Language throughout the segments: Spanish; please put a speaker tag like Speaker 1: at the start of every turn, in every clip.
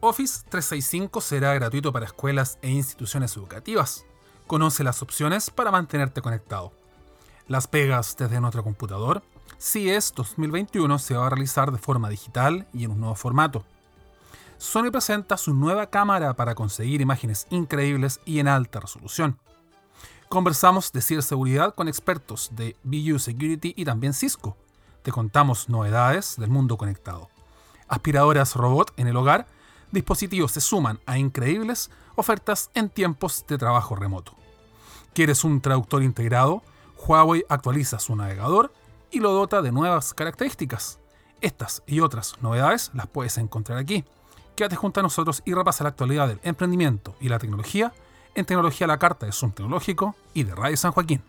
Speaker 1: Office 365 será gratuito para escuelas e instituciones educativas. Conoce las opciones para mantenerte conectado. Las pegas desde nuestro computador. CES 2021 se va a realizar de forma digital y en un nuevo formato. Sony presenta su nueva cámara para conseguir imágenes increíbles y en alta resolución. Conversamos de ciberseguridad con expertos de BU Security y también Cisco. Te contamos novedades del mundo conectado. Aspiradoras robot en el hogar dispositivos se suman a increíbles ofertas en tiempos de trabajo remoto. ¿Quieres un traductor integrado? Huawei actualiza su navegador y lo dota de nuevas características. Estas y otras novedades las puedes encontrar aquí. Quédate junto a nosotros y repasa la actualidad del emprendimiento y la tecnología en Tecnología la Carta de Zoom Tecnológico y de Radio San Joaquín.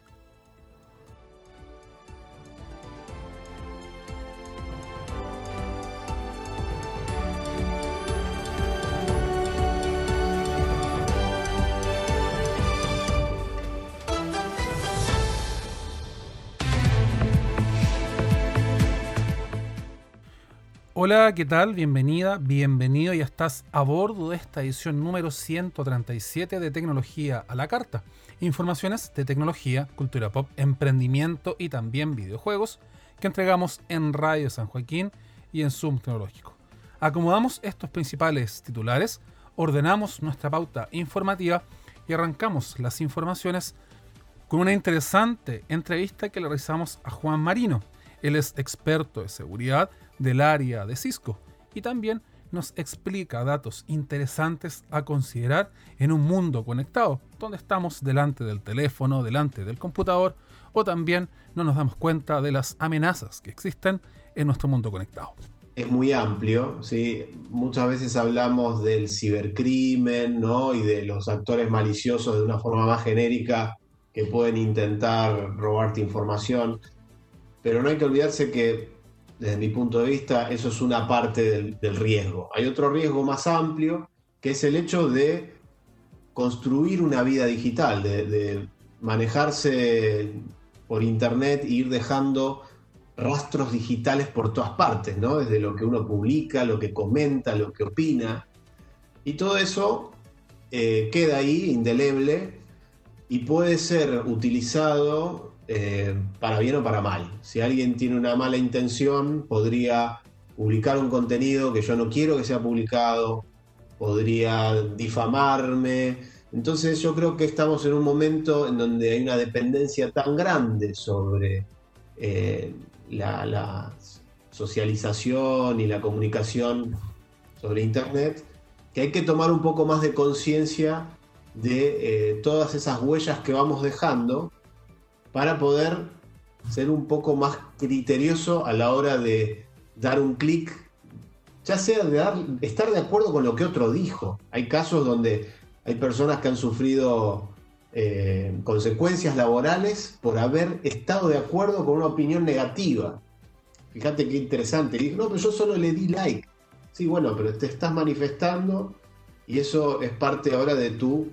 Speaker 1: Hola, ¿qué tal? Bienvenida, bienvenido. Ya estás a bordo de esta edición número 137 de Tecnología a la Carta. Informaciones de tecnología, cultura pop, emprendimiento y también videojuegos que entregamos en Radio San Joaquín y en Zoom Tecnológico. Acomodamos estos principales titulares, ordenamos nuestra pauta informativa y arrancamos las informaciones con una interesante entrevista que le realizamos a Juan Marino. Él es experto de seguridad del área de Cisco y también nos explica datos interesantes a considerar en un mundo conectado, donde estamos delante del teléfono, delante del computador o también no nos damos cuenta de las amenazas que existen en nuestro mundo conectado.
Speaker 2: Es muy amplio, ¿sí? muchas veces hablamos del cibercrimen ¿no? y de los actores maliciosos de una forma más genérica que pueden intentar robarte información, pero no hay que olvidarse que desde mi punto de vista, eso es una parte del, riesgo. Hay otro riesgo más amplio, que es el hecho de construir una vida digital, de, manejarse por internet e ir dejando rastros digitales por todas partes, ¿no? Desde lo que uno publica, lo que comenta, lo que opina. Y todo eso eh, queda ahí, indeleble, y puede ser utilizado eh, para bien o para mal. Si alguien tiene una mala intención, podría publicar un contenido que yo no quiero que sea publicado, podría difamarme. Entonces yo creo que estamos en un momento en donde hay una dependencia tan grande sobre eh, la, socialización y la comunicación sobre Internet, que hay que tomar un poco más de conciencia de eh, todas esas huellas que vamos dejando para poder ser un poco más criterioso a la hora de dar un clic, ya sea de estar de acuerdo con lo que otro dijo. Hay casos donde hay personas que han sufrido eh, consecuencias laborales por haber estado de acuerdo con una opinión negativa. Fíjate qué interesante. dijo, no, pero yo solo le di like. Sí, bueno, pero te estás manifestando y eso es parte ahora de tu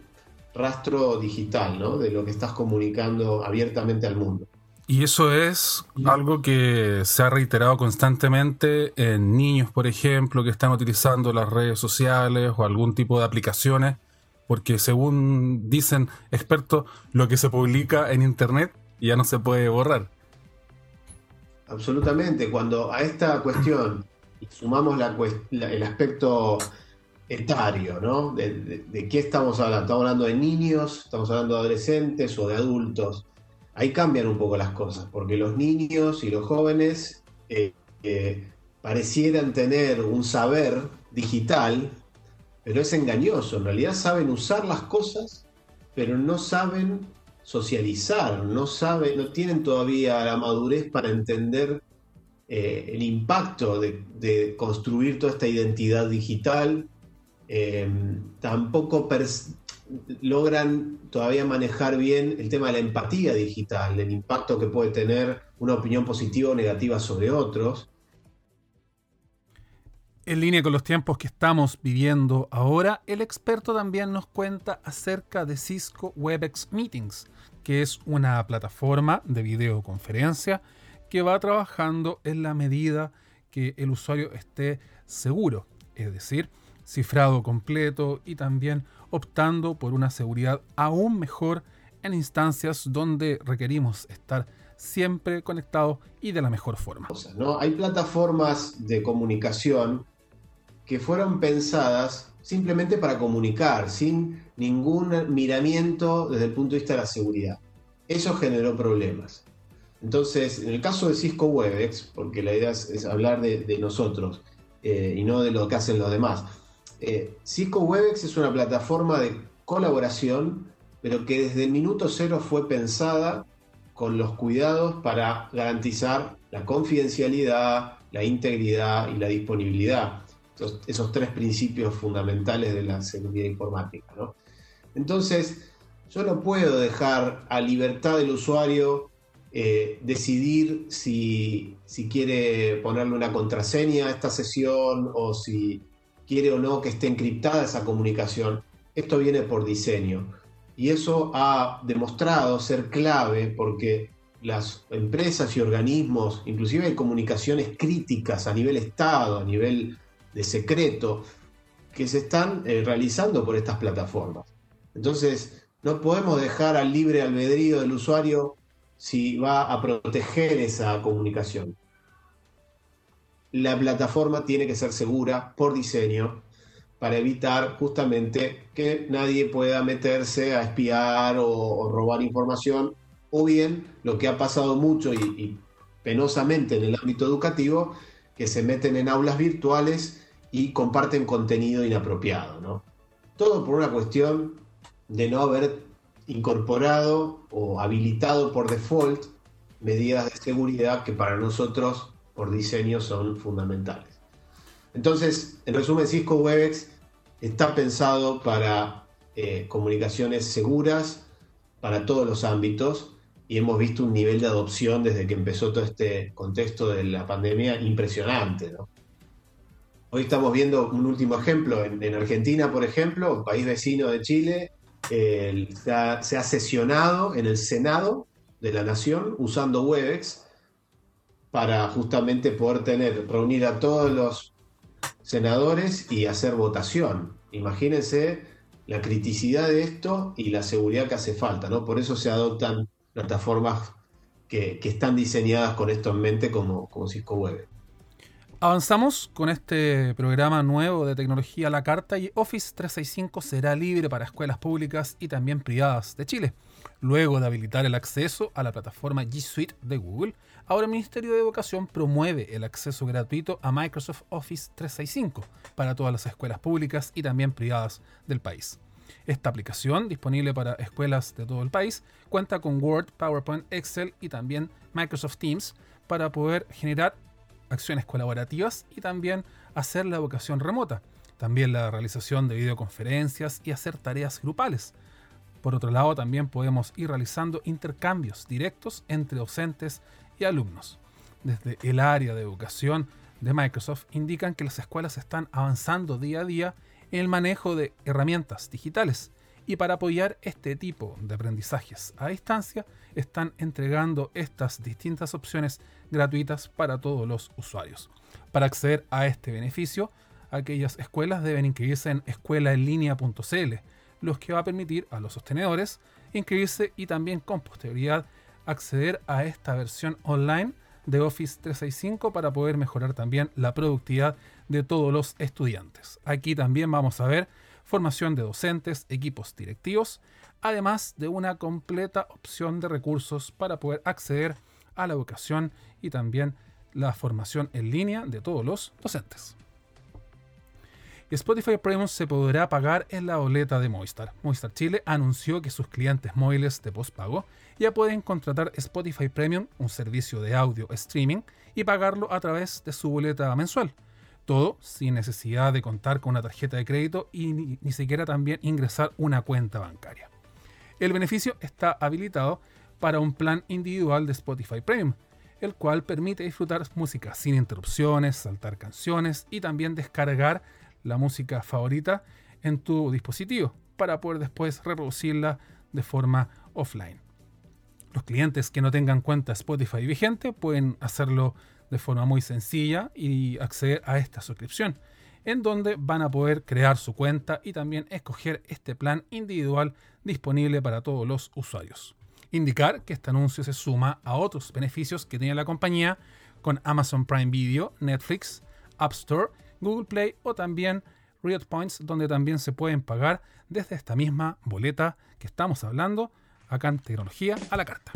Speaker 2: rastro digital, ¿no? De lo que estás comunicando abiertamente al mundo.
Speaker 1: Y eso es algo que se ha reiterado constantemente en niños, por ejemplo, que están utilizando las redes sociales o algún tipo de aplicaciones, porque según dicen expertos, lo que se publica en Internet ya no se puede borrar.
Speaker 2: absolutamente. Cuando a esta cuestión sumamos el aspecto etario, ¿no? De, qué estamos hablando? ¿Estamos hablando de niños? ¿Estamos hablando de adolescentes o de adultos? Ahí cambian un poco las cosas, porque los niños y los jóvenes eh, eh, parecieran tener un saber digital, pero es engañoso. En realidad saben usar las cosas, pero no saben socializar, no saben, no tienen todavía la madurez para entender eh, el impacto de, construir toda esta identidad digital. Eh, tampoco logran todavía manejar bien el tema de la empatía digital, el impacto que puede tener una opinión positiva o negativa sobre otros.
Speaker 1: En línea con los tiempos que estamos viviendo ahora, el experto también nos cuenta acerca de Cisco WebEx Meetings, que es una plataforma de videoconferencia que va trabajando en la medida que el usuario esté seguro, es decir, cifrado completo y también optando por una seguridad aún mejor en instancias donde requerimos estar siempre conectados y de la mejor forma.
Speaker 2: ¿no? Hay plataformas de comunicación que fueron pensadas simplemente para comunicar, sin ningún miramiento desde el punto de vista de la seguridad. Eso generó problemas. Entonces, en el caso de Cisco Webex, porque la idea es, hablar de, nosotros eh, y no de lo que hacen los demás, eh, Cisco Webex es una plataforma de colaboración, pero que desde el minuto cero fue pensada con los cuidados para garantizar la confidencialidad, la integridad y la disponibilidad. Esos, tres principios fundamentales de la seguridad informática. Entonces, yo no puedo dejar a libertad del usuario eh, decidir si, quiere ponerle una contraseña a esta sesión o si quiere o no que esté encriptada esa comunicación. Esto viene por diseño. Y eso ha demostrado ser clave porque las empresas y organismos, inclusive hay comunicaciones críticas a nivel Estado, a nivel de secreto, que se están eh, realizando por estas plataformas. Entonces, no podemos dejar al libre albedrío del usuario si va a proteger esa comunicación. La plataforma tiene que ser segura por diseño para evitar justamente que nadie pueda meterse a espiar o, robar información, o bien lo que ha pasado mucho y, y penosamente en el ámbito educativo, que se meten en aulas virtuales y comparten contenido inapropiado. ¿no? Todo por una cuestión de no haber incorporado o habilitado por default medidas de seguridad que para nosotros por diseño son fundamentales. Entonces, en resumen, Cisco Webex está pensado para eh, comunicaciones seguras para todos los ámbitos y hemos visto un nivel de adopción desde que empezó todo este contexto de la pandemia impresionante. Hoy estamos viendo un último ejemplo en, Argentina, por ejemplo, un país vecino de Chile, se, ha, sesionado en el Senado de la Nación usando Webex para justamente poder tener, reunir a todos los senadores y hacer votación. Imagínense la criticidad de esto y la seguridad que hace falta, ¿no? Por eso se adoptan plataformas que, están diseñadas con esto en mente como, como Cisco Web.
Speaker 1: Avanzamos con este programa nuevo de tecnología la carta y Office 365 será libre para escuelas públicas y también privadas de Chile. Luego de habilitar el acceso a la plataforma G Suite de Google, ahora el Ministerio de Educación promueve el acceso gratuito a Microsoft Office 365 para todas las escuelas públicas y también privadas del país. Esta aplicación, disponible para escuelas de todo el país, cuenta con Word, PowerPoint, Excel y también Microsoft Teams para poder generar acciones colaborativas y también hacer la educación remota, también la realización de videoconferencias y hacer tareas grupales. Por otro lado, también podemos ir realizando intercambios directos entre docentes y alumnos. Desde el área de educación de Microsoft indican que las escuelas están avanzando día a día en el manejo de herramientas digitales y para apoyar este tipo de aprendizajes a distancia están entregando estas distintas opciones gratuitas para todos los usuarios. Para acceder a este beneficio, aquellas escuelas deben inscribirse en escuelaenlinea.cl, lo que va a permitir a los sostenedores inscribirse y también con posterioridad acceder a esta versión online de Office 365 para poder mejorar también la productividad de todos los estudiantes. Aquí también vamos a ver formación de docentes, equipos directivos, además de una completa opción de recursos para poder acceder a la educación y también la formación en línea de todos los docentes. Spotify Premium se podrá pagar en la boleta de Movistar. Movistar Chile anunció que sus clientes móviles de postpago ya pueden contratar Spotify Premium, un servicio de audio streaming, y pagarlo a través de su boleta mensual. Todo sin necesidad de contar con una tarjeta de crédito y ni, ni siquiera también ingresar una cuenta bancaria. El beneficio está habilitado para un plan individual de Spotify Premium, el cual permite disfrutar música sin interrupciones, saltar canciones y también descargar la música favorita en tu dispositivo para poder después reproducirla de forma offline. Los clientes que no tengan cuenta Spotify vigente pueden hacerlo de forma muy sencilla y acceder a esta suscripción, en donde van a poder crear su cuenta y también escoger este plan individual disponible para todos los usuarios. Indicar que este anuncio se suma a otros beneficios que tiene la compañía con Amazon Prime Video, Netflix, App Store Google Play o también Riot Points, donde también se pueden pagar desde esta misma boleta que estamos hablando acá en Tecnología a la Carta.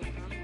Speaker 3: Boleros, yo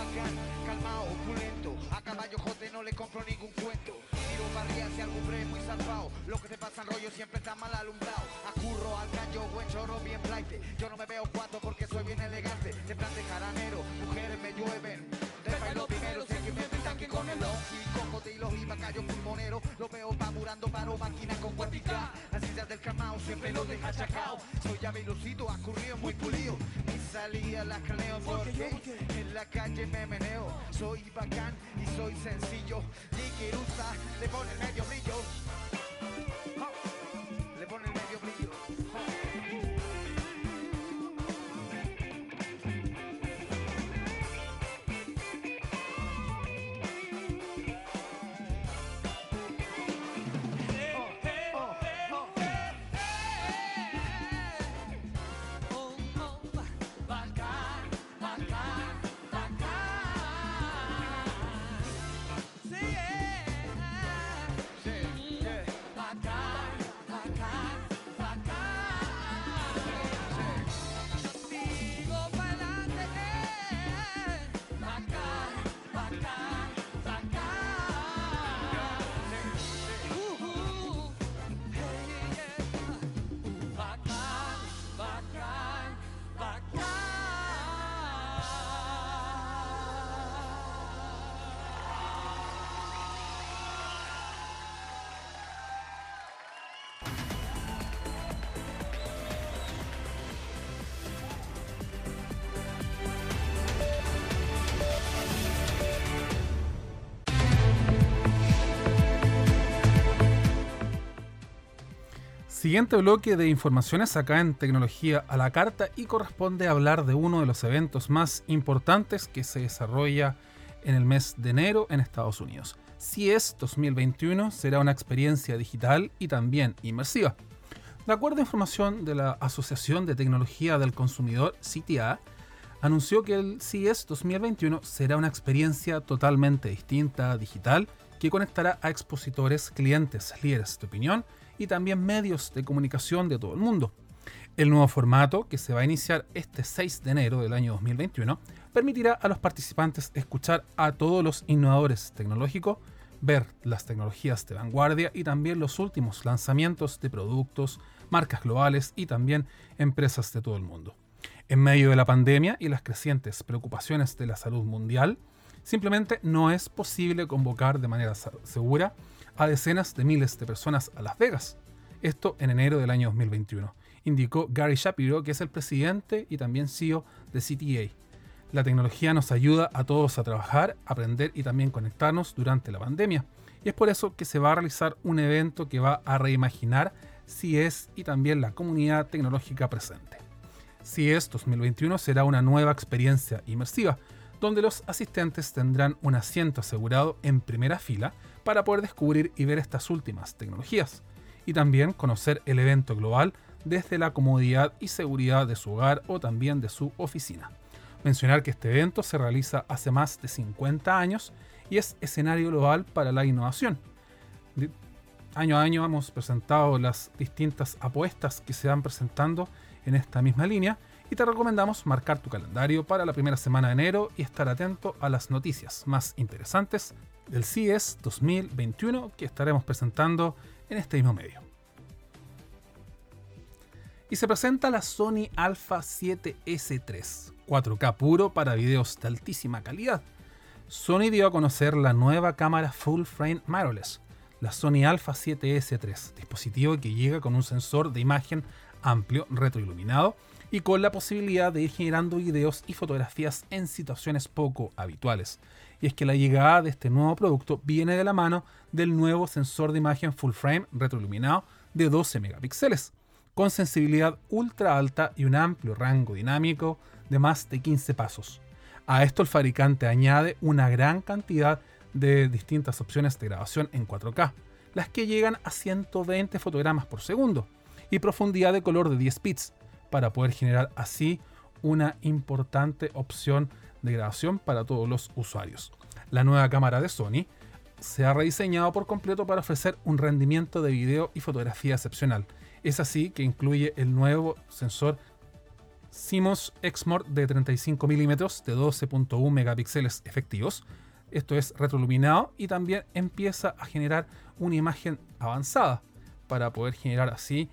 Speaker 3: Bacán,
Speaker 4: calmao, opulento. A caballo jote no le compro ningún cuento. Tiro barría si algún bre muy salvado Lo que te pasa en rollo siempre está mal alumbrado A curro, al caño, buen choro, bien flight Yo no me veo cuatro porque soy bien elegante. De plan de caranero, mujeres me llueven. De bailo primero, sé que me tanque con el y cocodrilos y bacallos pulmoneros Lo veo pamurando paro máquina con guapica Las sillas del camao siempre lo deja chacao Soy ya velucito, acurrido, muy pulido. Mi salida la craneo porque en la calle me meneo. Soy bacán y soy sencillo. Liquirusa le pone medio brillo
Speaker 1: Siguiente bloque de informaciones acá en Tecnología a la Carta y corresponde hablar de uno de los eventos más importantes que se desarrolla en el mes de enero en Estados Unidos. CES 2021 será una experiencia digital y también inmersiva. De acuerdo a información de la Asociación de Tecnología del Consumidor, CTA, anunció que el CES 2021 será una experiencia totalmente distinta, digital, que conectará a expositores, clientes, líderes de opinión y también medios de comunicación de todo el mundo. El nuevo formato, que se va a iniciar este 6 de enero del año 2021, permitirá a los participantes escuchar a todos los innovadores tecnológicos, ver las tecnologías de vanguardia y también los últimos lanzamientos de productos, marcas globales y también empresas de todo el mundo. En medio de la pandemia y las crecientes preocupaciones de la salud mundial, simplemente no es posible convocar de manera segura a decenas de miles de personas a Las Vegas. Esto en enero del año 2021, indicó Gary Shapiro, que es el presidente y también CEO de CTA. La tecnología nos ayuda a todos a trabajar, aprender y también conectarnos durante la pandemia. Y es por eso que se va a realizar un evento que va a reimaginar CIES y también la comunidad tecnológica presente. CIES 2021 será una nueva experiencia inmersiva, donde los asistentes tendrán un asiento asegurado en primera fila para poder descubrir y ver estas últimas tecnologías, y también conocer el evento global desde la comodidad y seguridad de su hogar o también de su oficina. Mencionar que este evento se realiza hace más de 50 años y es escenario global para la innovación. Año a año hemos presentado las distintas apuestas que se van presentando en esta misma línea y te recomendamos marcar tu calendario para la primera semana de enero y estar atento a las noticias más interesantes del CES 2021 que estaremos presentando en este mismo medio. Y se presenta la Sony Alpha 7S3, 4K puro para videos de altísima calidad. Sony dio a conocer la nueva cámara Full Frame Mirrorless, la Sony Alpha 7S3, dispositivo que llega con un sensor de imagen amplio retroiluminado y con la posibilidad de ir generando videos y fotografías en situaciones poco habituales. Y es que la llegada de este nuevo producto viene de la mano del nuevo sensor de imagen full frame retroiluminado de 12 megapíxeles, con sensibilidad ultra alta y un amplio rango dinámico de más de 15 pasos. A esto el fabricante añade una gran cantidad de distintas opciones de grabación en 4K, las que llegan a 120 fotogramas por segundo y profundidad de color de 10 bits, para poder generar así una importante opción de grabación para todos los usuarios. La nueva cámara de Sony se ha rediseñado por completo para ofrecer un rendimiento de video y fotografía excepcional. Es así que incluye el nuevo sensor CMOS Exmor de 35 mm de 12.1 megapíxeles efectivos. Esto es retroiluminado y también empieza a generar una imagen avanzada para poder generar así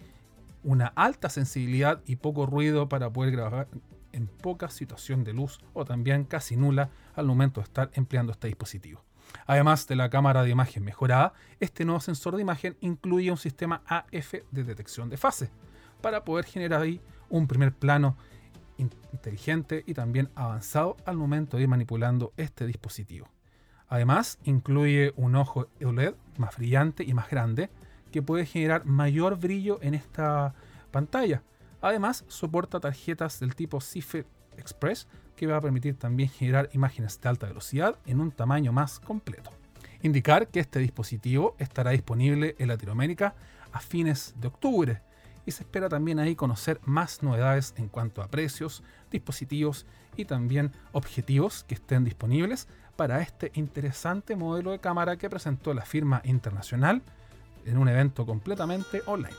Speaker 1: una alta sensibilidad y poco ruido para poder grabar en poca situación de luz o también casi nula al momento de estar empleando este dispositivo. Además de la cámara de imagen mejorada, este nuevo sensor de imagen incluye un sistema AF de detección de fase para poder generar ahí un primer plano inteligente y también avanzado al momento de ir manipulando este dispositivo. Además, incluye un ojo OLED más brillante y más grande, que puede generar mayor brillo en esta pantalla. Además, soporta tarjetas del tipo Cipher Express que va a permitir también generar imágenes de alta velocidad en un tamaño más completo. Indicar que este dispositivo estará disponible en Latinoamérica a fines de octubre y se espera también ahí conocer más novedades en cuanto a precios, dispositivos y también objetivos que estén disponibles para este interesante modelo de cámara que presentó la firma internacional en un evento completamente online.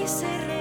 Speaker 5: quise reír.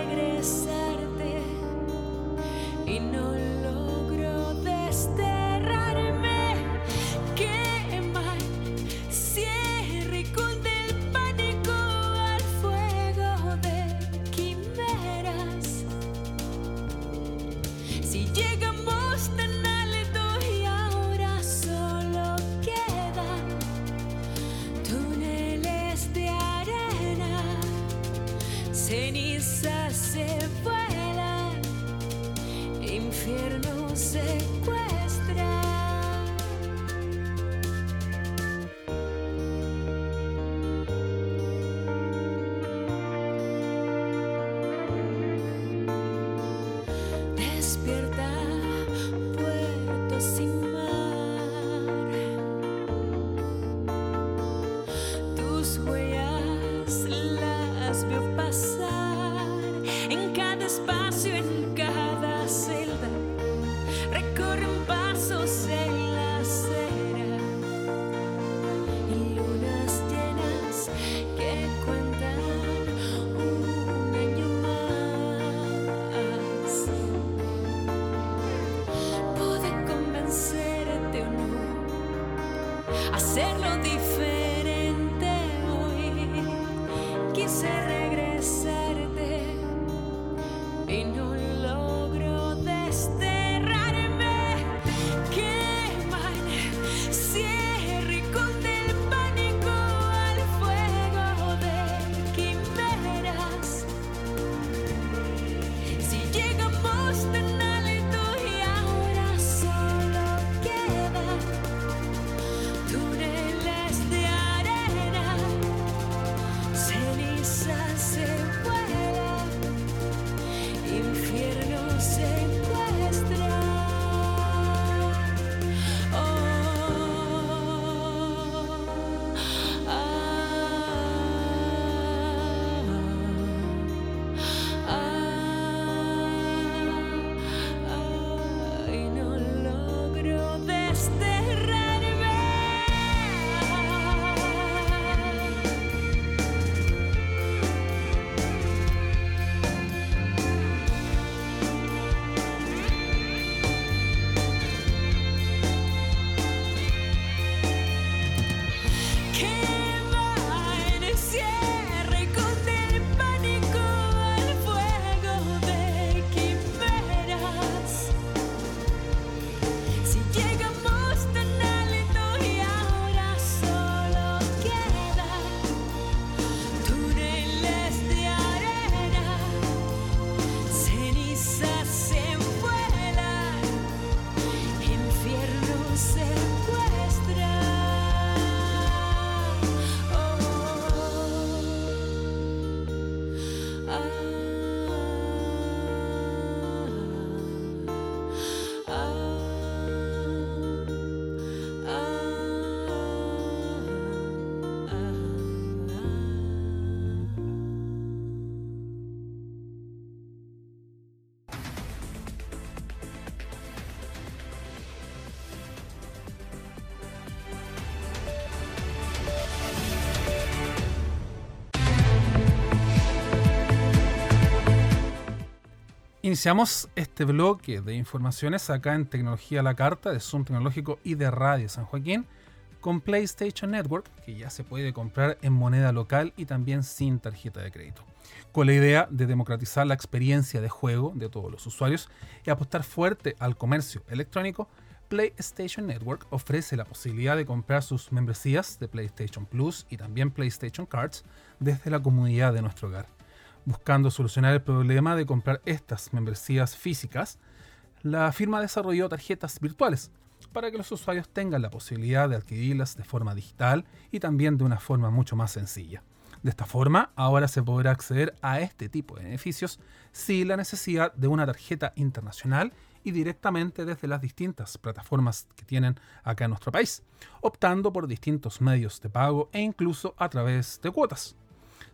Speaker 1: Iniciamos este bloque de informaciones acá en Tecnología la Carta de Zoom Tecnológico y de Radio San Joaquín con PlayStation Network, que ya se puede comprar en moneda local y también sin tarjeta de crédito. Con la idea de democratizar la experiencia de juego de todos los usuarios y apostar fuerte al comercio electrónico, PlayStation Network ofrece la posibilidad de comprar sus membresías de PlayStation Plus y también PlayStation Cards desde la comodidad de nuestro hogar. Buscando solucionar el problema de comprar estas membresías físicas, la firma desarrolló tarjetas virtuales para que los usuarios tengan la posibilidad de adquirirlas de forma digital y también de una forma mucho más sencilla. De esta forma, ahora se podrá acceder a este tipo de beneficios sin la necesidad de una tarjeta internacional y directamente desde las distintas plataformas que tienen acá en nuestro país, optando por distintos medios de pago e incluso a través de cuotas.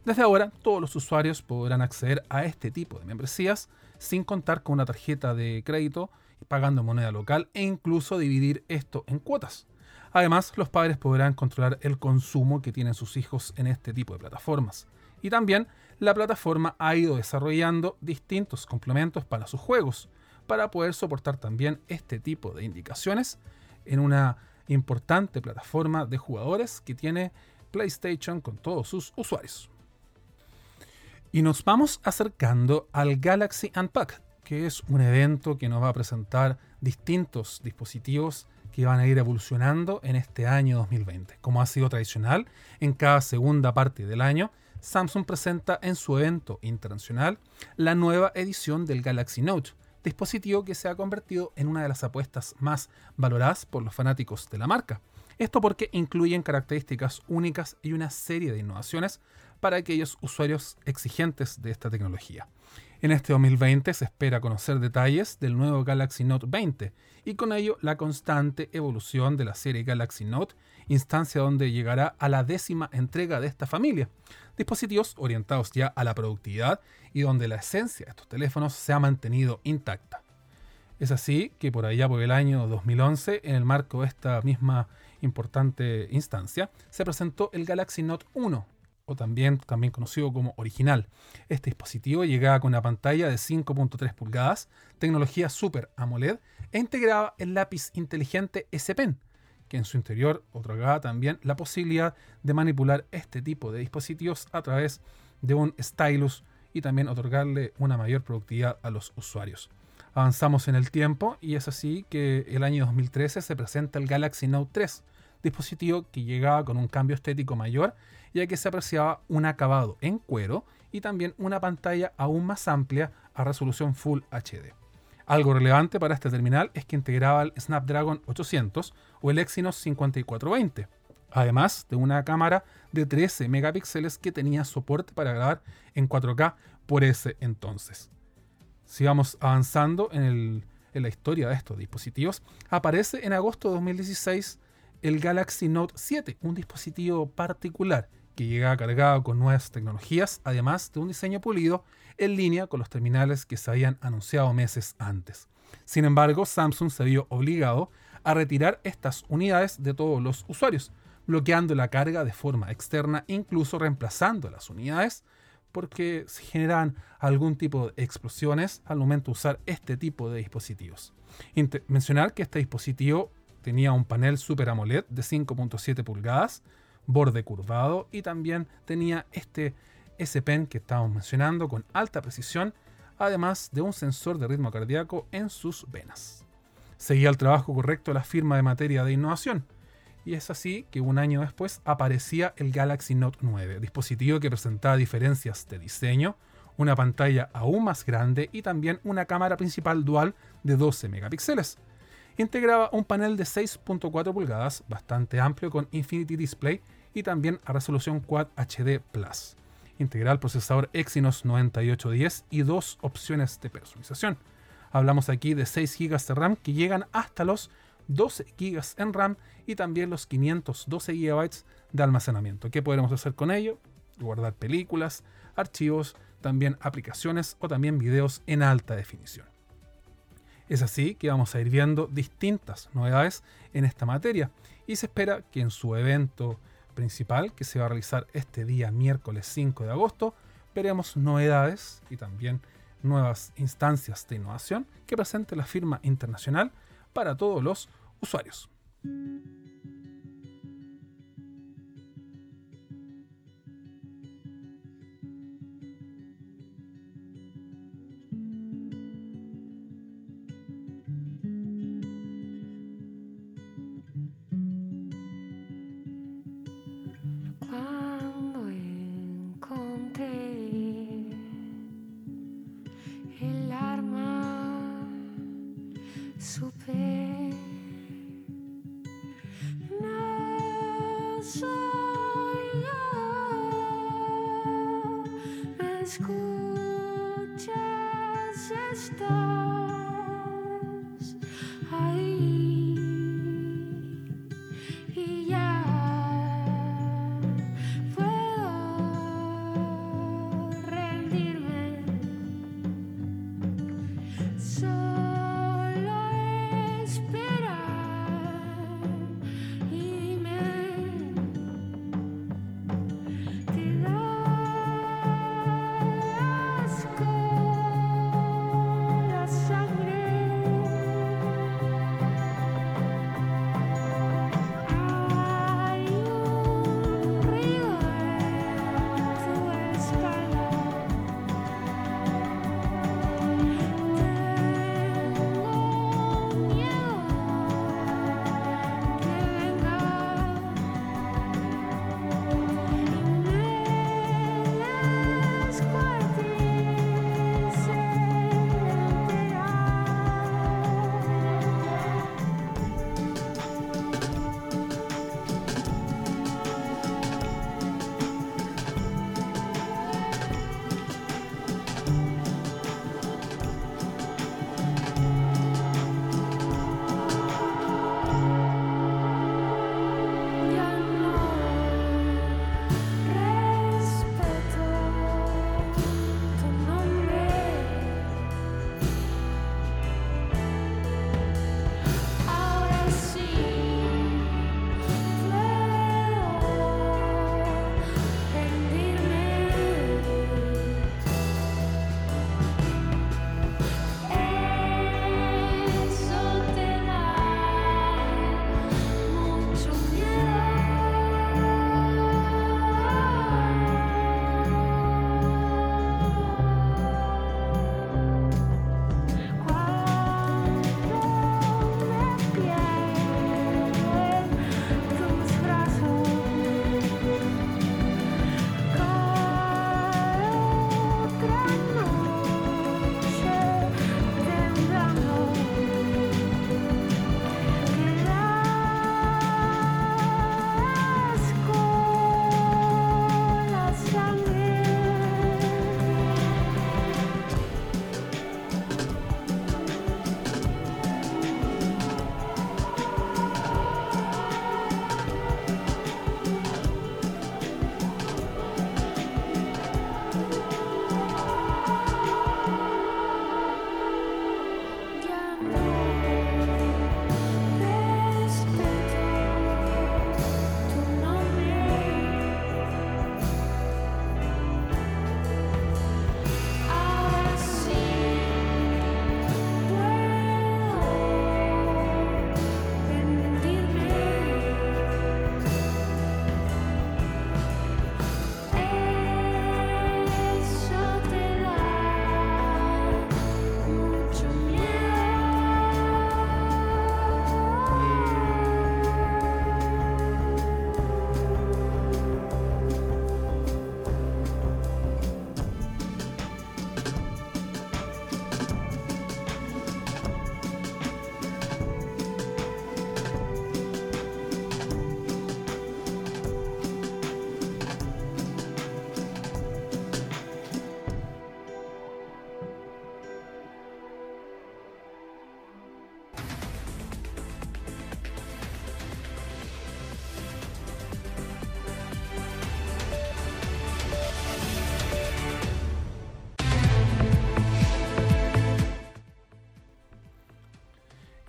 Speaker 1: Desde ahora, todos los usuarios podrán acceder a este tipo de membresías sin contar con una tarjeta de crédito, pagando moneda local e incluso dividir esto en cuotas. Además, los padres podrán controlar el consumo que tienen sus hijos en este tipo de plataformas. Y también la plataforma ha ido desarrollando distintos complementos para sus juegos, para poder soportar también este tipo de indicaciones en una importante plataforma de jugadores que tiene PlayStation con todos sus usuarios. Y nos vamos acercando al Galaxy Unpacked, que es un evento que nos va a presentar distintos dispositivos que van a ir evolucionando en este año 2020. Como ha sido tradicional, en cada segunda parte del año, Samsung presenta en su evento internacional la nueva edición del Galaxy Note, dispositivo que se ha convertido en una de las apuestas más valoradas por los fanáticos de la marca. Esto porque incluyen características únicas y una serie de innovaciones para aquellos usuarios exigentes de esta tecnología. En este 2020 se espera conocer detalles del nuevo Galaxy Note 20 y con ello la constante evolución de la serie Galaxy Note, instancia donde llegará a la décima entrega de esta familia. Dispositivos orientados ya a la productividad y donde la esencia de estos teléfonos se ha mantenido intacta. Es así que por allá por el año 2011, en el marco de esta misma importante instancia, se presentó el Galaxy Note 1, o también, también conocido como original. Este dispositivo llegaba con una pantalla de 5.3 pulgadas, tecnología Super AMOLED e integraba el lápiz inteligente S Pen, que en su interior otorgaba también la posibilidad de manipular este tipo de dispositivos a través de un stylus y también otorgarle una mayor productividad a los usuarios. Avanzamos en el tiempo y es así que el año 2013 se presenta el Galaxy Note 3, dispositivo que llegaba con un cambio estético mayor ya que se apreciaba un acabado en cuero y también una pantalla aún más amplia a resolución Full HD. Algo relevante para este terminal es que integraba el Snapdragon 800 o el Exynos 5420, además de una cámara de 13 megapíxeles que tenía soporte para grabar en 4K por ese entonces. Si vamos avanzando en, en la historia de estos dispositivos, aparece en agosto de 2016 el Galaxy Note 7, un dispositivo particular que llega cargado con nuevas tecnologías, además de un diseño pulido en línea con los terminales que se habían anunciado meses antes. Sin embargo, Samsung se vio obligado a retirar estas unidades de todos los usuarios, bloqueando la carga de forma externa, incluso reemplazando las unidades, porque se generan algún tipo de explosiones al momento de usar este tipo de dispositivos. Mencionar que este dispositivo tenía un panel Super AMOLED de 5.7 pulgadas, borde curvado y también tenía este S Pen que estábamos mencionando con alta precisión, además de un sensor de ritmo cardíaco en sus venas. Seguía el trabajo correcto de la firma de materia de innovación, y es así que un año después aparecía el Galaxy Note 9, dispositivo que presentaba diferencias de diseño, una pantalla aún más grande y también una cámara principal dual de 12 megapíxeles. Integraba un panel de 6.4 pulgadas, bastante amplio con Infinity Display y también a resolución Quad HD Plus. Integraba el procesador Exynos 9810 y dos opciones de personalización. Hablamos aquí de 6 GB de RAM que llegan hasta los 12 GB en RAM y también los 512 GB de almacenamiento. ¿Qué podremos hacer con ello? Guardar películas, archivos, también aplicaciones o también videos en alta definición. Es así que vamos a ir viendo distintas novedades en esta materia y se espera que en su evento principal, que se va a realizar este día miércoles 5 de agosto, veremos novedades y también nuevas instancias de innovación que presente la firma internacional para todos los usuarios.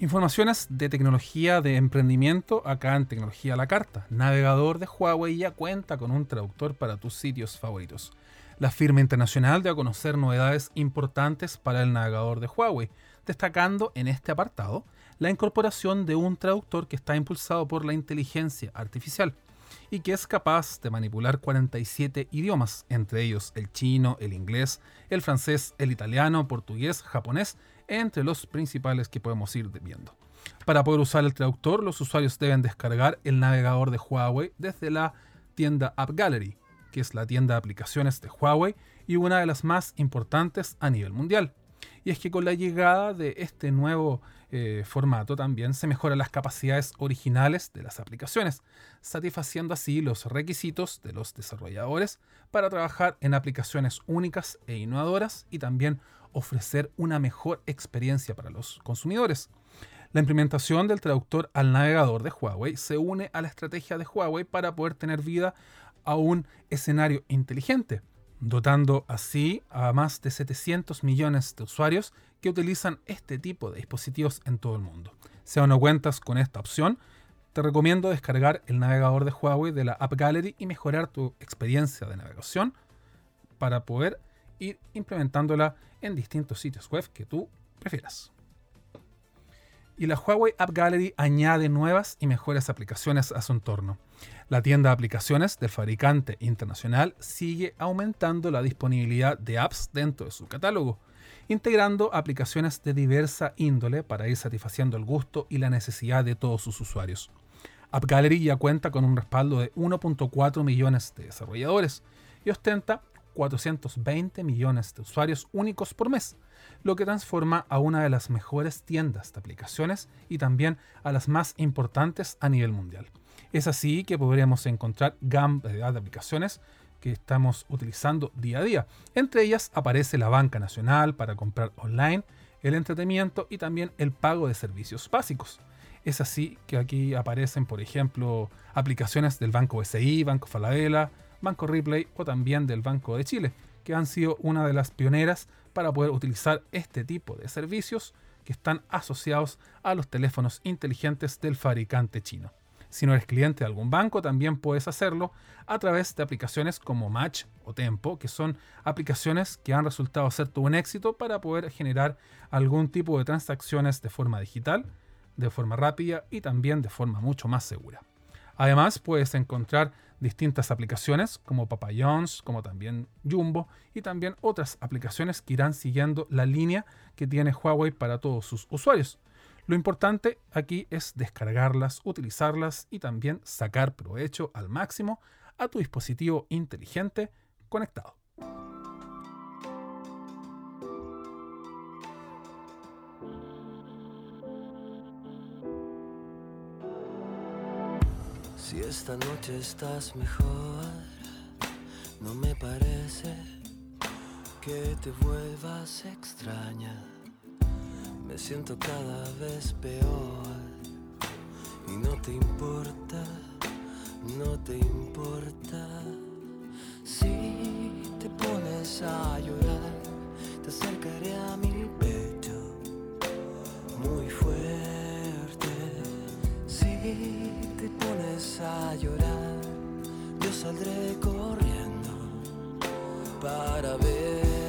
Speaker 1: Informaciones de tecnología de emprendimiento acá en Tecnología la Carta. Navegador de Huawei ya cuenta con un traductor para tus sitios favoritos. La firma internacional dio a conocer novedades importantes para el navegador de Huawei, destacando en este apartado la incorporación de un traductor que está impulsado por la inteligencia artificial y que es capaz de manipular 47 idiomas, entre ellos el chino, el inglés, el francés, el italiano, portugués, japonés, entre los principales que podemos ir viendo. Para poder usar el traductor, los usuarios deben descargar el navegador de Huawei desde la tienda App Gallery, que es la tienda de aplicaciones de Huawei y una de las más importantes a nivel mundial. Y es que con la llegada de este nuevo eh, formato también se mejoran las capacidades originales de las aplicaciones, satisfaciendo así los requisitos de los desarrolladores para trabajar en aplicaciones únicas e innovadoras y también ofrecer una mejor experiencia para los consumidores. La implementación del traductor al navegador de Huawei se une a la estrategia de Huawei para poder tener vida a un escenario inteligente, dotando así a más de 700 millones de usuarios que utilizan este tipo de dispositivos en todo el mundo. Si aún no cuentas con esta opción, te recomiendo descargar el navegador de Huawei de la App Gallery y mejorar tu experiencia de navegación para poder ir implementándola en distintos sitios web que tú prefieras. Y la Huawei App Gallery añade nuevas y mejores aplicaciones a su entorno. La tienda de aplicaciones del fabricante internacional sigue aumentando la disponibilidad de apps dentro de su catálogo, integrando aplicaciones de diversa índole para ir satisfaciendo el gusto y la necesidad de todos sus usuarios. App Gallery ya cuenta con un respaldo de 1.4 millones de desarrolladores y ostenta 420 millones de usuarios únicos por mes, lo que transforma a una de las mejores tiendas de aplicaciones y también a las más importantes a nivel mundial. Es así que podríamos encontrar gama de aplicaciones que estamos utilizando día a día. Entre ellas aparece la banca nacional para comprar online, el entretenimiento y también el pago de servicios básicos. Es así que aquí aparecen, por ejemplo, aplicaciones del Banco SI, Banco Falabella, Banco Replay o también del Banco de Chile, que han sido una de las pioneras para poder utilizar este tipo de servicios que están asociados a los teléfonos inteligentes del fabricante chino. Si no eres cliente de algún banco, también puedes hacerlo a través de aplicaciones como Match o Tempo, que son aplicaciones que han resultado ser todo un éxito para poder generar algún tipo de transacciones de forma digital, de forma rápida y también de forma mucho más segura. Además, puedes encontrar distintas aplicaciones como Papa John's, como también Jumbo y también otras aplicaciones que irán siguiendo la línea que tiene Huawei para todos sus usuarios. Lo importante aquí es descargarlas, utilizarlas y también sacar provecho al máximo a tu dispositivo inteligente conectado.
Speaker 6: Si esta noche estás mejor, no me parece que te vuelvas extraña. Me siento cada vez peor y no te importa, no te importa. Si te pones a llorar, te acercaré a mi pecho a llorar, yo saldré corriendo para verte.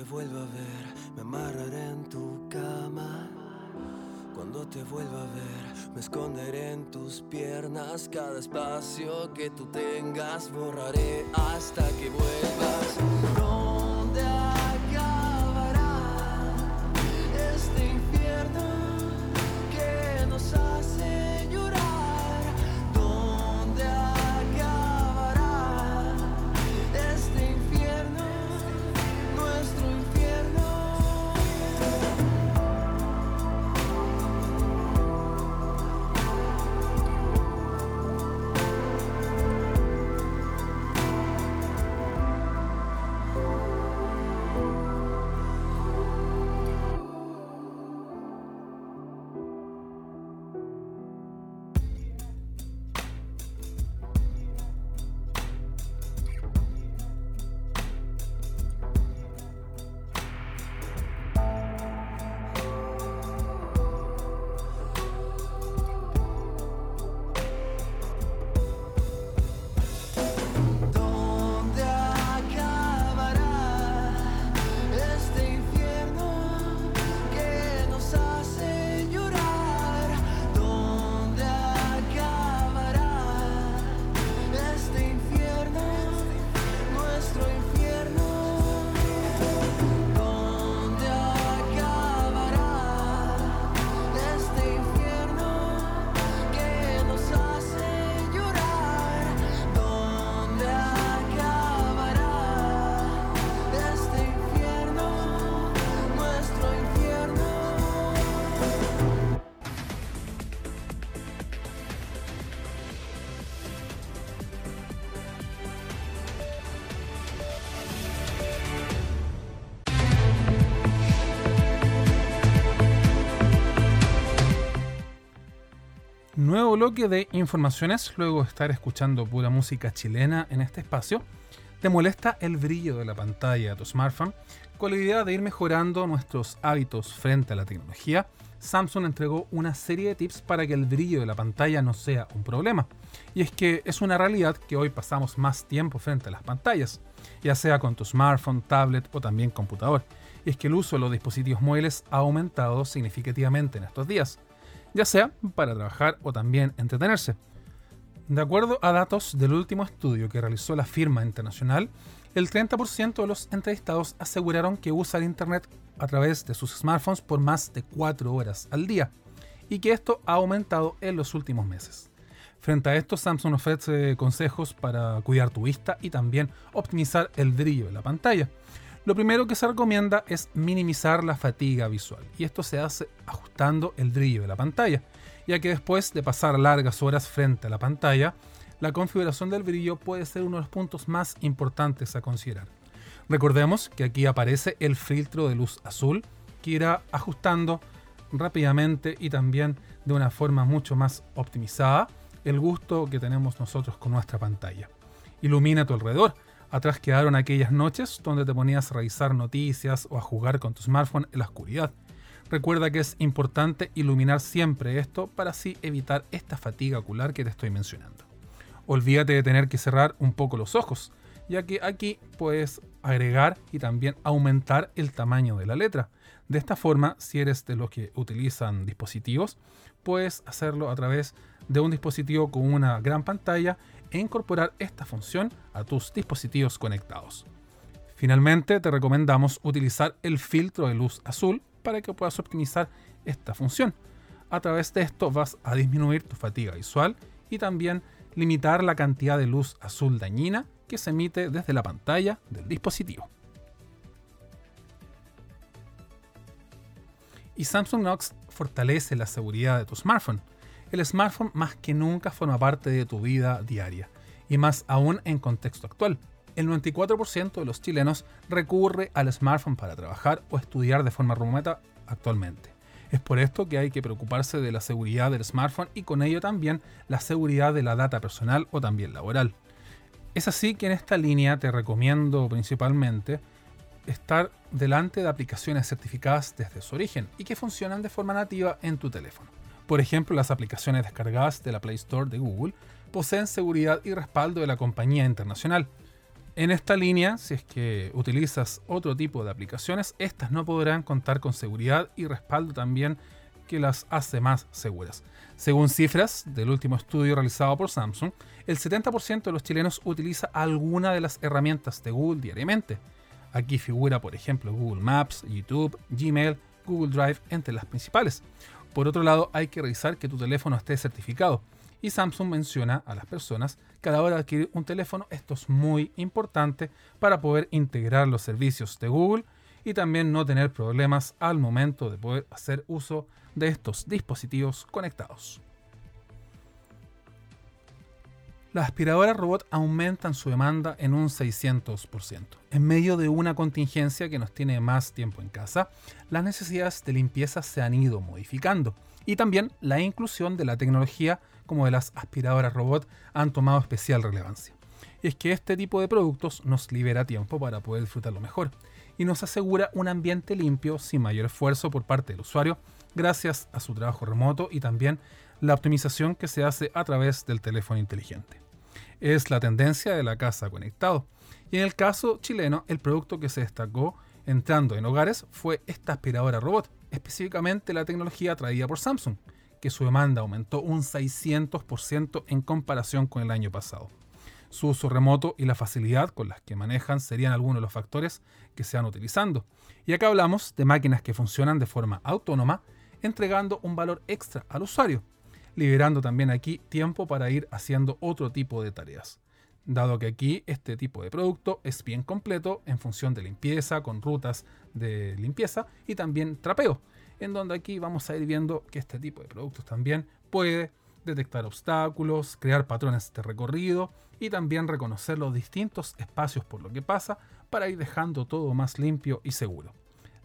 Speaker 6: Te vuelva a ver, me amarraré en tu cama. Cuando te vuelva a ver, me esconderé en tus piernas. Cada espacio que tú tengas, borraré hasta que vuelvas. ¿Dónde
Speaker 1: Nuevo bloque de informaciones, luego de estar escuchando pura música chilena en este espacio. ¿Te molesta el brillo de la pantalla de tu smartphone? Con la idea de ir mejorando nuestros hábitos frente a la tecnología, Samsung entregó una serie de tips para que el brillo de la pantalla no sea un problema. Y es que es una realidad que hoy pasamos más tiempo frente a las pantallas, ya sea con tu smartphone, tablet o también computador. Y es que el uso de los dispositivos móviles ha aumentado significativamente en estos días, ya sea para trabajar o también entretenerse. De acuerdo a datos del último estudio que realizó la firma internacional, el 30% de los entrevistados aseguraron que usa el Internet a través de sus smartphones por más de 4 horas al día y que esto ha aumentado en los últimos meses. Frente a esto, Samsung ofrece consejos para cuidar tu vista y también optimizar el brillo de la pantalla. Lo primero que se recomienda es minimizar la fatiga visual y esto se hace ajustando el brillo de la pantalla, ya que después de pasar largas horas frente a la pantalla, la configuración del brillo puede ser uno de los puntos más importantes a considerar. Recordemos que aquí aparece el filtro de luz azul que irá ajustando rápidamente y también de una forma mucho más optimizada el gusto que tenemos nosotros con nuestra pantalla. Ilumina tu alrededor. Atrás quedaron aquellas noches donde te ponías a revisar noticias o a jugar con tu smartphone en la oscuridad. Recuerda que es importante iluminar siempre esto para así evitar esta fatiga ocular que te estoy mencionando. Olvídate de tener que cerrar un poco los ojos, ya que aquí puedes agregar y también aumentar el tamaño de la letra. De esta forma, si eres de los que utilizan dispositivos, puedes hacerlo a través de un dispositivo con una gran pantalla e incorporar esta función a tus dispositivos conectados. Finalmente, te recomendamos utilizar el filtro de luz azul para que puedas optimizar esta función. A través de esto vas a disminuir tu fatiga visual y también limitar la cantidad de luz azul dañina que se emite desde la pantalla del dispositivo. Y Samsung Knox fortalece la seguridad de tu smartphone. El smartphone más que nunca forma parte de tu vida diaria, y más aún en contexto actual. El 94% de los chilenos recurre al smartphone para trabajar o estudiar de forma remota actualmente. Es por esto que hay que preocuparse de la seguridad del smartphone y con ello también la seguridad de la data personal o también laboral. Es así que en esta línea te recomiendo principalmente estar delante de aplicaciones certificadas desde su origen y que funcionan de forma nativa en tu teléfono. Por ejemplo, las aplicaciones descargadas de la Play Store de Google poseen seguridad y respaldo de la compañía internacional. En esta línea, si es que utilizas otro tipo de aplicaciones, estas no podrán contar con seguridad y respaldo también que las hace más seguras. Según cifras del último estudio realizado por Samsung, el 70% de los chilenos utiliza alguna de las herramientas de Google diariamente. Aquí figura, por ejemplo, Google Maps, YouTube, Gmail, Google Drive, entre las principales. Por otro lado, hay que revisar que tu teléfono esté certificado. Y Samsung menciona a las personas que a la hora de adquirir un teléfono esto es muy importante para poder integrar los servicios de Google y también no tener problemas al momento de poder hacer uso de estos dispositivos conectados. Las aspiradoras robot aumentan su demanda en un 600%. En medio de una contingencia que nos tiene más tiempo en casa, las necesidades de limpieza se han ido modificando y también la inclusión de la tecnología como de las aspiradoras robot han tomado especial relevancia. Y es que este tipo de productos nos libera tiempo para poder disfrutarlo mejor y nos asegura un ambiente limpio sin mayor esfuerzo por parte del usuario gracias a su trabajo remoto y también la optimización que se hace a través del teléfono inteligente. Es la tendencia de la casa conectado. Y en el caso chileno, el producto que se destacó entrando en hogares fue esta aspiradora robot, específicamente la tecnología traída por Samsung, que su demanda aumentó un 600% en comparación con el año pasado. Su uso remoto y la facilidad con las que manejan serían algunos de los factores que se van utilizando. Y acá hablamos de máquinas que funcionan de forma autónoma, entregando un valor extra al usuario, liberando también aquí tiempo para ir haciendo otro tipo de tareas. Dado que aquí este tipo de producto es bien completo en función de limpieza, con rutas de limpieza y también trapeo, en donde aquí vamos a ir viendo que este tipo de productos también puede detectar obstáculos, crear patrones de recorrido y también reconocer los distintos espacios por lo que pasa para ir dejando todo más limpio y seguro.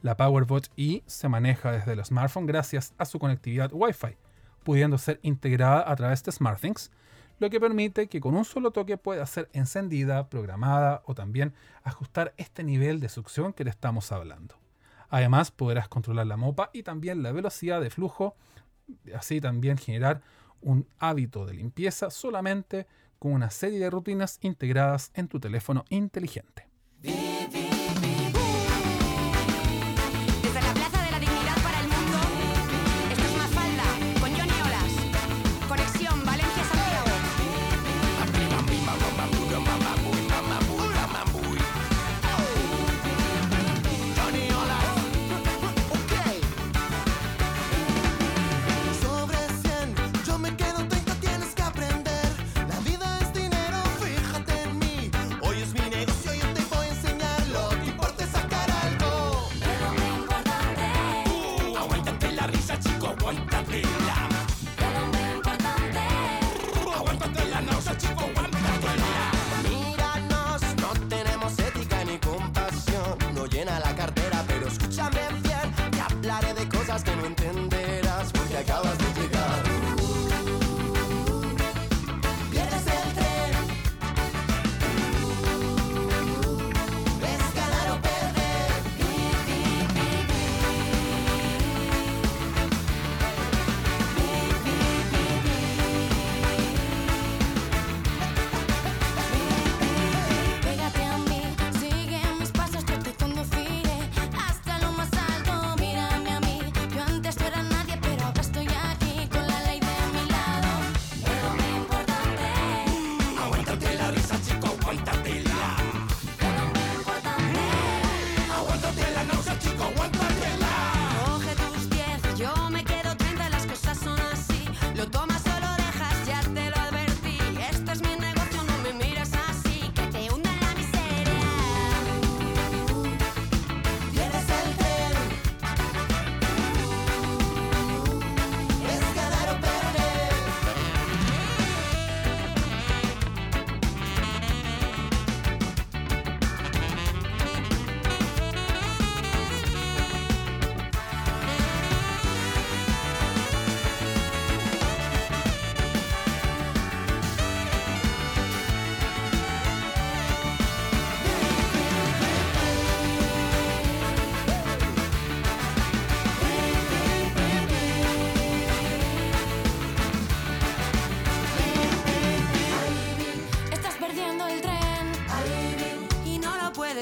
Speaker 1: La PowerBot E se maneja desde el smartphone gracias a su conectividad Wi-Fi, pudiendo ser integrada a través de SmartThings, lo que permite que con un solo toque pueda ser encendida, programada o también ajustar este nivel de succión que le estamos hablando. Además, podrás controlar la mopa y también la velocidad de flujo, así también generar un hábito de limpieza solamente con una serie de rutinas integradas en tu teléfono inteligente.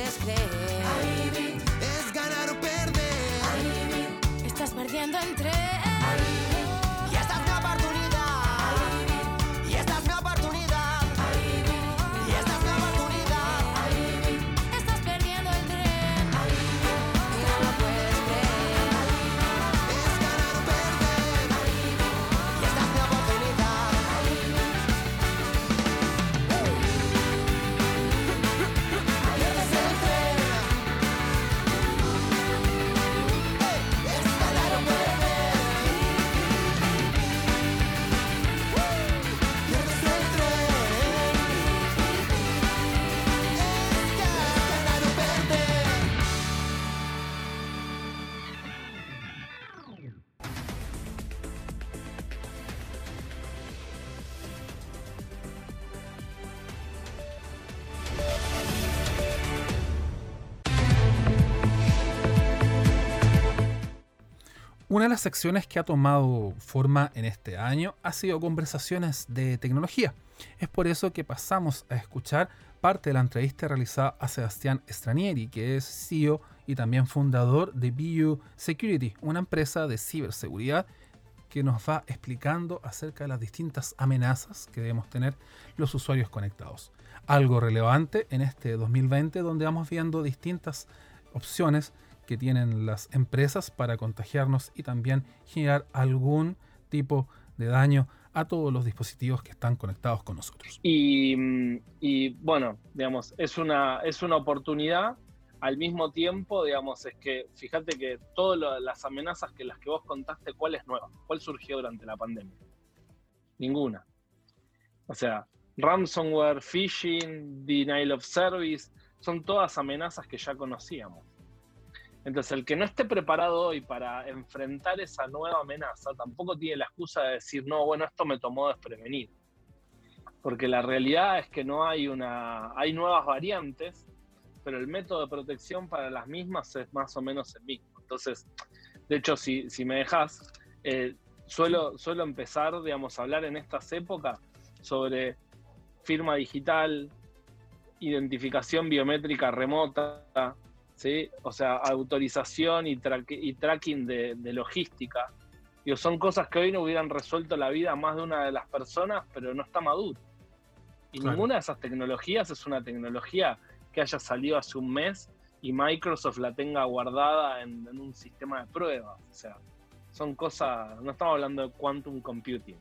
Speaker 7: Puedes creer.
Speaker 8: Es ganar o perder.
Speaker 5: estás perdiendo el tren.
Speaker 1: Una de las secciones que ha tomado forma en este año ha sido conversaciones de tecnología. Es por eso que pasamos a escuchar parte de la entrevista realizada a Sebastián Stranieri, que es CEO y también fundador de BU Security, una empresa de ciberseguridad que nos va explicando acerca de las distintas amenazas que debemos tener los usuarios conectados. Algo relevante en este 2020 donde vamos viendo distintas opciones que tienen las empresas para contagiarnos y también generar algún tipo de daño a todos los dispositivos que están conectados con nosotros.
Speaker 9: Y, mm, bueno, digamos, es una, es una oportunidad. Al mismo tiempo, digamos, es que fíjate que todas las amenazas que las que vos contaste, ¿cuál es nueva? ¿Cuál surgió durante la pandemia? Ninguna. O sea, ransomware, phishing, denial of service, son todas amenazas que ya conocíamos. Entonces, el que no esté preparado hoy para enfrentar esa nueva amenaza tampoco tiene la excusa de decir, no, bueno, esto me tomó desprevenido. Porque la realidad es que no hay una. Hay nuevas variantes, pero el método de protección para las mismas es más o menos el mismo. Entonces, de hecho, si, si me dejas, eh, suelo, suelo empezar, digamos, a hablar en estas épocas sobre firma digital, identificación biométrica remota, ¿sí? o sea, autorización y, tra- y tracking de, de logística. Digo, son cosas que hoy no hubieran resuelto la vida a más de una de las personas, pero no está maduro. Y
Speaker 1: Claro.
Speaker 9: ninguna de esas tecnologías es una tecnología que haya salido hace un mes y Microsoft la tenga guardada en, en un sistema de pruebas. O sea, son cosas, no estamos hablando de quantum computing.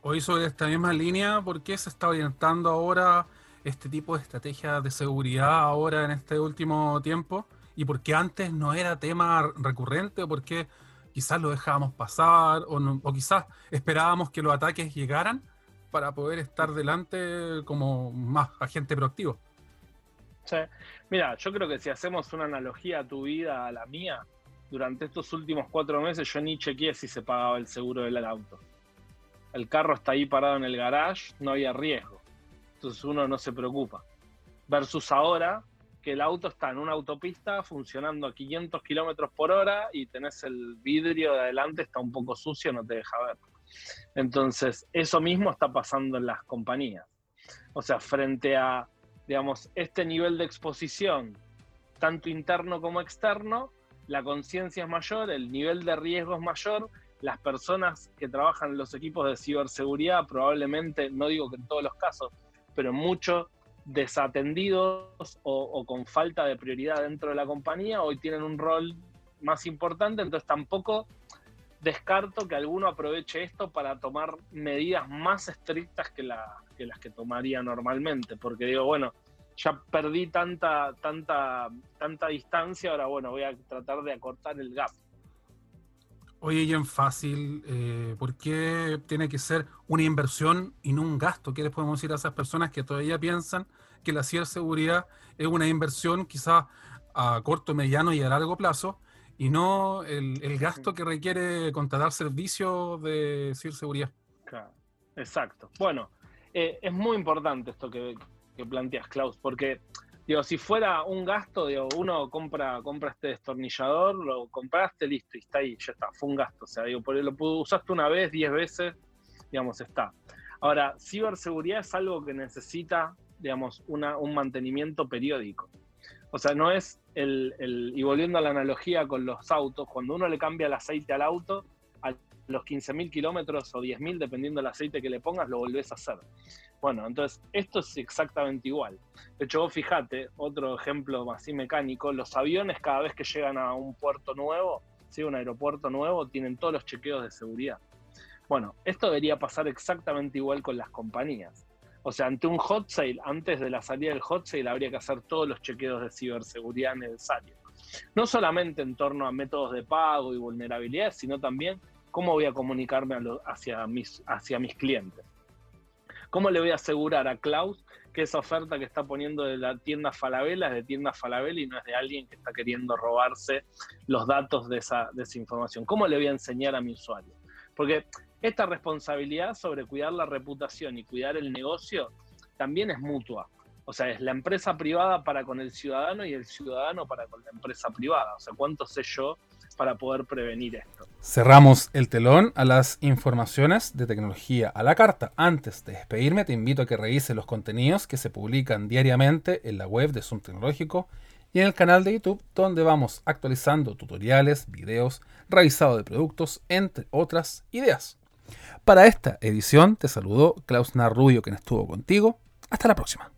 Speaker 1: Hoy sobre esta misma línea, ¿por qué se está orientando ahora este tipo de estrategia de seguridad ahora en este último tiempo? ¿Y por qué antes no era tema recurrente? ¿O por qué quizás lo dejábamos pasar? ¿O, no- o quizás esperábamos que los ataques llegaran para poder estar delante como más agente proactivo?
Speaker 9: Mira, yo creo que si hacemos una analogía a tu vida, a la mía, durante estos últimos cuatro meses yo ni chequeé si se pagaba el seguro del auto. El carro está ahí parado en el garage, no había riesgo. Entonces uno no se preocupa. Versus ahora, que el auto está en una autopista funcionando a 500 kilómetros por hora y tenés el vidrio de adelante, está un poco sucio, no te deja ver. Entonces, eso mismo está pasando en las compañías. O sea, frente a, digamos, este nivel de exposición, tanto interno como externo, la conciencia es mayor, el nivel de riesgo es mayor, las personas que trabajan en los equipos de ciberseguridad probablemente, no digo que en todos los casos, pero muchos desatendidos o, o con falta de prioridad dentro de la compañía, hoy tienen un rol más importante, entonces tampoco descarto que alguno aproveche esto para tomar medidas más estrictas que, la- que las que tomaría normalmente, porque digo, bueno, ya perdí tanta, tanta, tanta distancia, ahora bueno, voy a tratar de acortar el gap.
Speaker 1: Oye, y en fácil, eh, ¿por qué tiene que ser una inversión y no un gasto? ¿Qué les podemos decir a esas personas que todavía piensan que la ciberseguridad es una inversión quizás a corto, mediano y a largo plazo y no el, el gasto que requiere contratar servicios de ciberseguridad?
Speaker 9: Claro, exacto. Bueno, eh, es muy importante esto que, que planteas, Klaus, porque digo, si fuera un gasto, digo, uno compra, compra este destornillador, lo compraste, listo, y está ahí, ya está, fue un gasto. O sea, digo, lo usaste una vez, diez veces, digamos, está. Ahora, ciberseguridad es algo que necesita, digamos, una, un mantenimiento periódico. O sea, no es el, el- y volviendo a la analogía con los autos, cuando uno le cambia el aceite al auto, a los 15.000 kilómetros o 10.000, dependiendo del aceite que le pongas, lo volvés a hacer. Bueno, entonces esto es exactamente igual. De hecho, vos fijate, otro ejemplo así mecánico, los aviones cada vez que llegan a un puerto nuevo, ¿sí? un aeropuerto nuevo, tienen todos los chequeos de seguridad. Bueno, esto debería pasar exactamente igual con las compañías. O sea, ante un hot sale, antes de la salida del hot sale, habría que hacer todos los chequeos de ciberseguridad necesarios. No solamente en torno a métodos de pago y vulnerabilidades, sino también cómo voy a comunicarme hacia mis clientes. ¿Cómo le voy a asegurar a Klaus que esa oferta que está poniendo de la tienda Falabella es de tienda Falabella y no es de alguien que está queriendo robarse los datos de esa, de esa información? ¿Cómo le voy a enseñar a mi usuario? Porque esta responsabilidad sobre cuidar la reputación y cuidar el negocio también es mutua. O sea, es la empresa privada para con el ciudadano y el ciudadano para con la empresa privada. O sea, ¿cuánto sé yo para poder prevenir esto?
Speaker 1: Cerramos el telón a las informaciones de tecnología a la carta. Antes de despedirme, te invito a que revises los contenidos que se publican diariamente en la web de Zoom Tecnológico y en el canal de YouTube, donde vamos actualizando tutoriales, videos, revisado de productos, entre otras ideas. Para esta edición te saludo Klaus Narrubio, quien estuvo contigo. Hasta la próxima.